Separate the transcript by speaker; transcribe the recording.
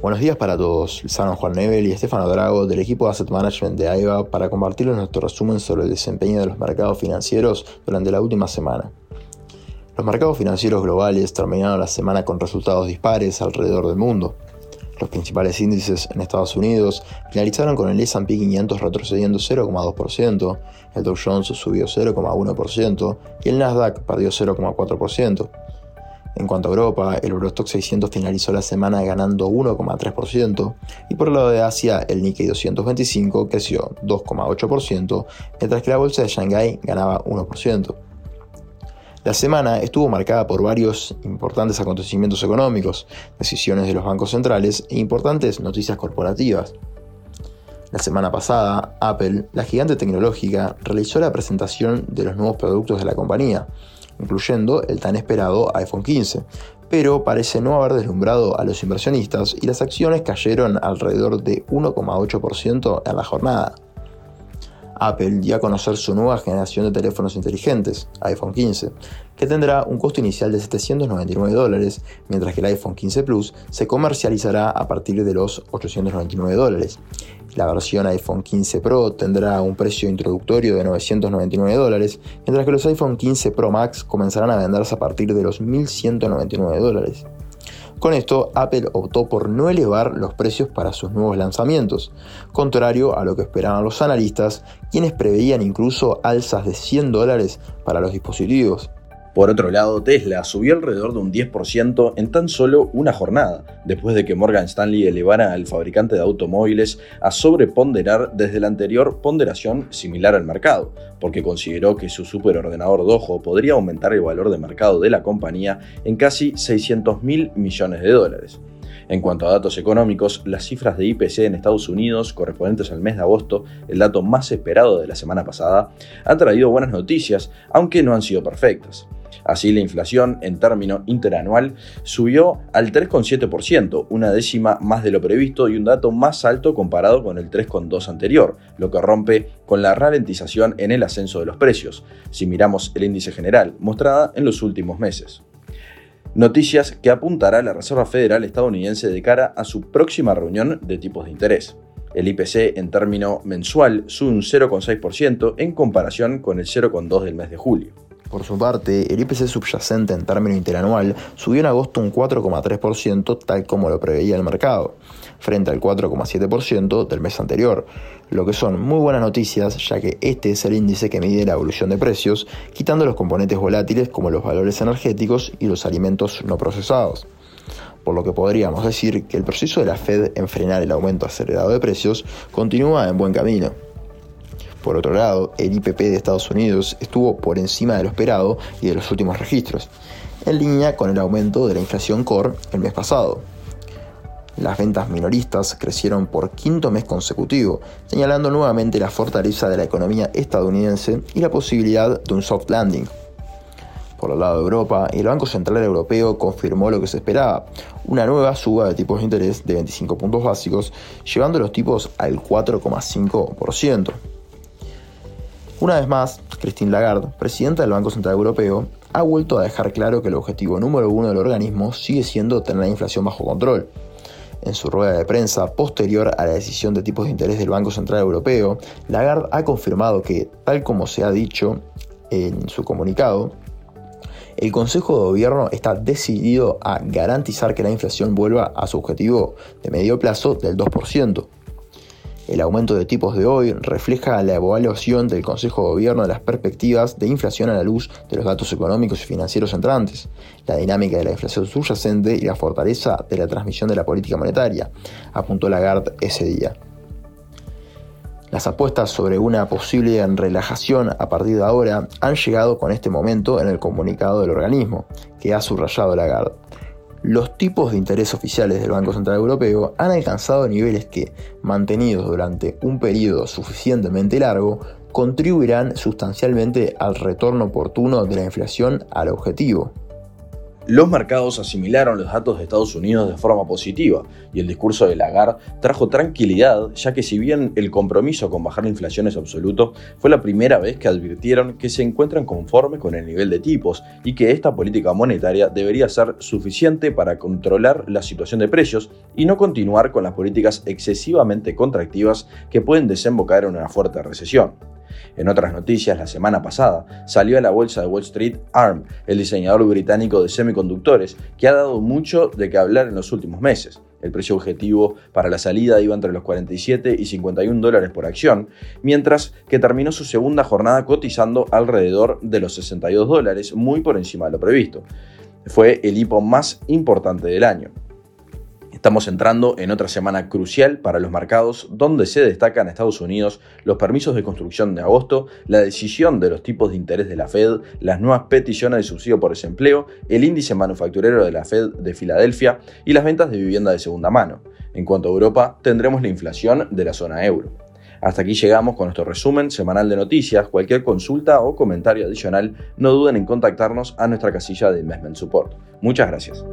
Speaker 1: Buenos días para todos, Lizano Juan Nebel y Estefano Drago del equipo de Asset Management de AIBA para compartirles nuestro resumen sobre el desempeño de los mercados financieros durante la última semana. Los mercados financieros globales terminaron la semana con resultados dispares alrededor del mundo. Los principales índices en Estados Unidos finalizaron con el S&P 500 retrocediendo 0,2%, el Dow Jones subió 0,1% y el Nasdaq perdió 0,4%. En cuanto a Europa, el Eurostock 600 finalizó la semana ganando 1,3% y por el lado de Asia, el Nikkei 225 creció 2,8%, mientras que la bolsa de Shanghái ganaba 1%. La semana estuvo marcada por varios importantes acontecimientos económicos, decisiones de los bancos centrales e importantes noticias corporativas. La semana pasada, Apple, la gigante tecnológica, realizó la presentación de los nuevos productos de la compañía, incluyendo el tan esperado iPhone 15, pero parece no haber deslumbrado a los inversionistas y las acciones cayeron alrededor de 1,8% en la jornada. Apple dio a conocer su nueva generación de teléfonos inteligentes, iPhone 15, que tendrá un costo inicial de 799 dólares, mientras que el iPhone 15 Plus se comercializará a partir de los 899 dólares. La versión iPhone 15 Pro tendrá un precio introductorio de 999 dólares, mientras que los iPhone 15 Pro Max comenzarán a venderse a partir de los 1199 dólares. Con esto, Apple optó por no elevar los precios para sus nuevos lanzamientos, contrario a lo que esperaban los analistas, quienes preveían incluso alzas de 100 dólares para los dispositivos.
Speaker 2: Por otro lado, Tesla subió alrededor de un 10% en tan solo una jornada, después de que Morgan Stanley elevara al fabricante de automóviles a sobreponderar desde la anterior ponderación similar al mercado, porque consideró que su superordenador Dojo podría aumentar el valor de mercado de la compañía en casi 600 mil millones de dólares. En cuanto a datos económicos, las cifras de IPC en Estados Unidos correspondientes al mes de agosto, el dato más esperado de la semana pasada, han traído buenas noticias, aunque no han sido perfectas. Así, la inflación en término interanual subió al 3,7%, una décima más de lo previsto y un dato más alto comparado con el 3,2% anterior, lo que rompe con la ralentización en el ascenso de los precios, si miramos el índice general, mostrada en los últimos meses. Noticias que apuntará la Reserva Federal estadounidense de cara a su próxima reunión de tipos de interés. El IPC en término mensual sube un 0,6% en comparación con el 0,2% del mes de julio.
Speaker 1: Por su parte, el IPC subyacente en término interanual subió en agosto un 4,3% tal como lo preveía el mercado, frente al 4,7% del mes anterior, lo que son muy buenas noticias ya que este es el índice que mide la evolución de precios, quitando los componentes volátiles como los valores energéticos y los alimentos no procesados. Por lo que podríamos decir que el proceso de la Fed en frenar el aumento acelerado de precios continúa en buen camino. Por otro lado, el IPP de Estados Unidos estuvo por encima de lo esperado y de los últimos registros, en línea con el aumento de la inflación core el mes pasado. Las ventas minoristas crecieron por quinto mes consecutivo, señalando nuevamente la fortaleza de la economía estadounidense y la posibilidad de un soft landing. Por el lado de Europa, el Banco Central Europeo confirmó lo que se esperaba, una nueva suba de tipos de interés de 25 puntos básicos, llevando los tipos al 4,5%. Una vez más, Christine Lagarde, presidenta del Banco Central Europeo, ha vuelto a dejar claro que el objetivo número uno del organismo sigue siendo tener la inflación bajo control. En su rueda de prensa posterior a la decisión de tipos de interés del Banco Central Europeo, Lagarde ha confirmado que, tal como se ha dicho en su comunicado, el Consejo de Gobierno está decidido a garantizar que la inflación vuelva a su objetivo de medio plazo del 2%. El aumento de tipos de hoy refleja la evaluación del Consejo de Gobierno de las perspectivas de inflación a la luz de los datos económicos y financieros entrantes, la dinámica de la inflación subyacente y la fortaleza de la transmisión de la política monetaria, apuntó Lagarde ese día. Las apuestas sobre una posible relajación a partir de ahora han llegado con este momento en el comunicado del organismo, que ha subrayado Lagarde los tipos de interés oficiales del Banco Central Europeo han alcanzado niveles que, mantenidos durante un periodo suficientemente largo, contribuirán sustancialmente al retorno oportuno de la inflación al objetivo.
Speaker 2: Los mercados asimilaron los datos de Estados Unidos de forma positiva y el discurso de Lagarde trajo tranquilidad, ya que si bien el compromiso con bajar la inflación es absoluto, fue la primera vez que advirtieron que se encuentran conformes con el nivel de tipos y que esta política monetaria debería ser suficiente para controlar la situación de precios y no continuar con las políticas excesivamente contractivas que pueden desembocar en una fuerte recesión. En otras noticias, la semana pasada salió a la bolsa de Wall Street ARM, el diseñador británico de semiconductores, que ha dado mucho de qué hablar en los últimos meses. El precio objetivo para la salida iba entre los 47 y 51 dólares por acción, mientras que terminó su segunda jornada cotizando alrededor de los 62 dólares, muy por encima de lo previsto. Fue el hipo más importante del año. Estamos entrando en otra semana crucial para los mercados donde se destacan Estados Unidos los permisos de construcción de agosto, la decisión de los tipos de interés de la Fed, las nuevas peticiones de subsidio por desempleo, el índice manufacturero de la Fed de Filadelfia y las ventas de vivienda de segunda mano. En cuanto a Europa, tendremos la inflación de la zona euro. Hasta aquí llegamos con nuestro resumen semanal de noticias. Cualquier consulta o comentario adicional, no duden en contactarnos a nuestra casilla de Investment Support. Muchas gracias.